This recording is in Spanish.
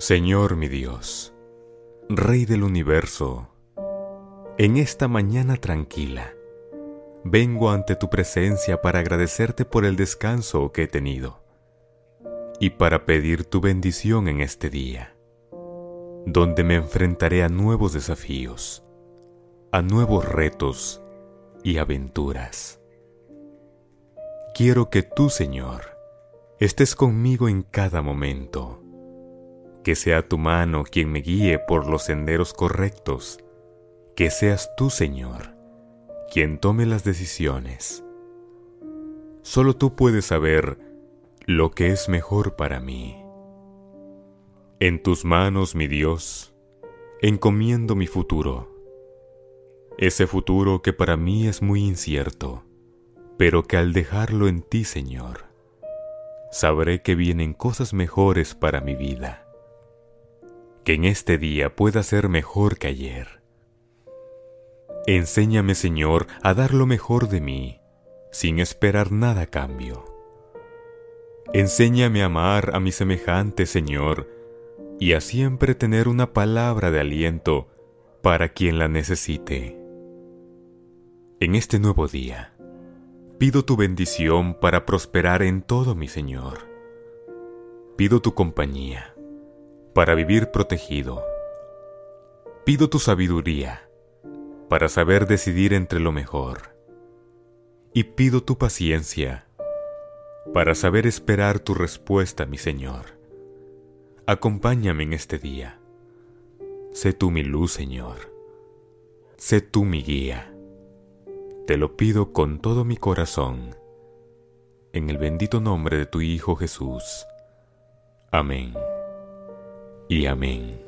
Señor mi Dios, Rey del universo, en esta mañana tranquila, vengo ante tu presencia para agradecerte por el descanso que he tenido y para pedir tu bendición en este día, donde me enfrentaré a nuevos desafíos, a nuevos retos y aventuras. Quiero que tú, Señor, estés conmigo en cada momento que sea tu mano quien me guíe por los senderos correctos, que seas tú, Señor, quien tome las decisiones. Solo tú puedes saber lo que es mejor para mí. En tus manos, mi Dios, encomiendo mi futuro, ese futuro que para mí es muy incierto, pero que al dejarlo en ti, Señor, sabré que vienen cosas mejores para mi vida que en este día pueda ser mejor que ayer. Enséñame, Señor, a dar lo mejor de mí, sin esperar nada cambio. Enséñame a amar a mi semejante, Señor, y a siempre tener una palabra de aliento para quien la necesite. En este nuevo día, pido tu bendición para prosperar en todo, mi Señor. Pido tu compañía para vivir protegido. Pido tu sabiduría para saber decidir entre lo mejor. Y pido tu paciencia para saber esperar tu respuesta, mi Señor. Acompáñame en este día. Sé tú mi luz, Señor. Sé tú mi guía. Te lo pido con todo mi corazón. En el bendito nombre de tu Hijo Jesús. Amén e amém.